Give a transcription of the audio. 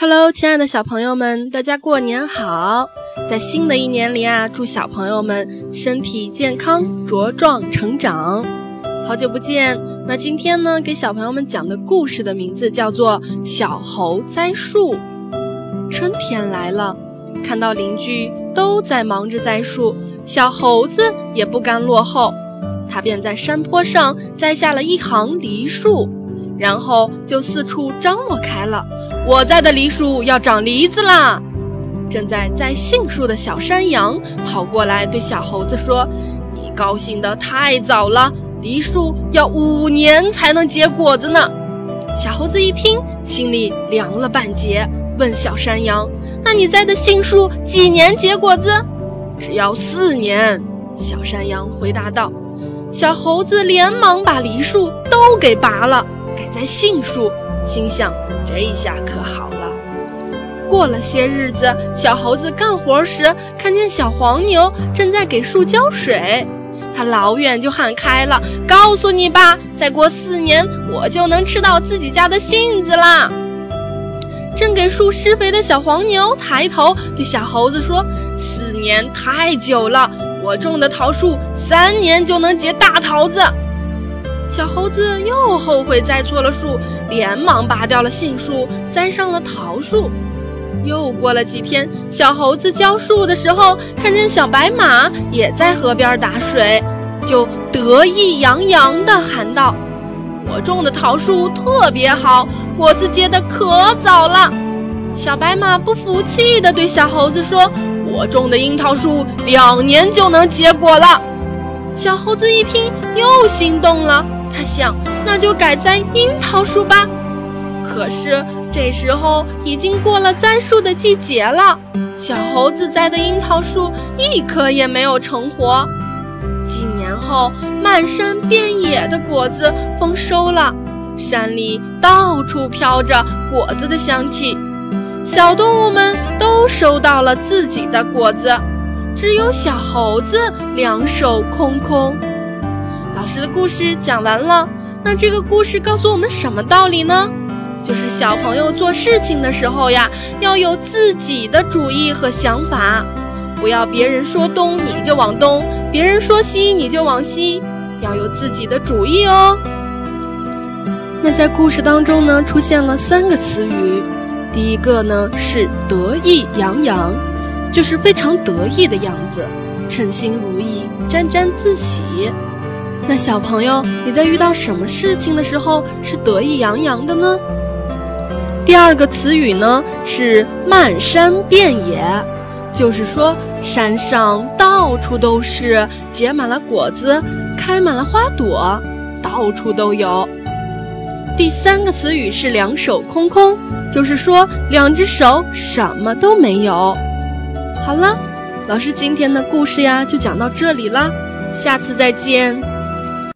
Hello，亲爱的小朋友们，大家过年好！在新的一年里啊，祝小朋友们身体健康、茁壮成长。好久不见，那今天呢，给小朋友们讲的故事的名字叫做《小猴栽树》。春天来了，看到邻居都在忙着栽树，小猴子也不甘落后，他便在山坡上栽下了一行梨树，然后就四处张罗开了。我栽的梨树要长梨子啦！正在栽杏树的小山羊跑过来对小猴子说：“你高兴得太早了，梨树要五年才能结果子呢。”小猴子一听，心里凉了半截，问小山羊：“那你栽的杏树几年结果子？”“只要四年。”小山羊回答道。小猴子连忙把梨树都给拔了，改栽杏树。心想：这下可好了。过了些日子，小猴子干活时看见小黄牛正在给树浇水，他老远就喊开了：“告诉你吧，再过四年，我就能吃到自己家的杏子啦！”正给树施肥的小黄牛抬头对小猴子说：“四年太久了，我种的桃树三年就能结大桃子。”小猴子又后悔栽错了树，连忙拔掉了杏树，栽上了桃树。又过了几天，小猴子浇树的时候，看见小白马也在河边打水，就得意洋洋地喊道：“我种的桃树特别好，果子结得可早了。”小白马不服气地对小猴子说：“我种的樱桃树两年就能结果了。”小猴子一听，又心动了。他想，那就改栽樱桃树吧。可是这时候已经过了栽树的季节了，小猴子栽的樱桃树一棵也没有成活。几年后，漫山遍野的果子丰收了，山里到处飘着果子的香气，小动物们都收到了自己的果子，只有小猴子两手空空。老师的故事讲完了，那这个故事告诉我们什么道理呢？就是小朋友做事情的时候呀，要有自己的主意和想法，不要别人说东你就往东，别人说西你就往西，要有自己的主意哦。那在故事当中呢，出现了三个词语，第一个呢是得意洋洋，就是非常得意的样子，称心如意，沾沾自喜。那小朋友，你在遇到什么事情的时候是得意洋洋的呢？第二个词语呢是漫山遍野，就是说山上到处都是结满了果子，开满了花朵，到处都有。第三个词语是两手空空，就是说两只手什么都没有。好了，老师今天的故事呀就讲到这里啦，下次再见。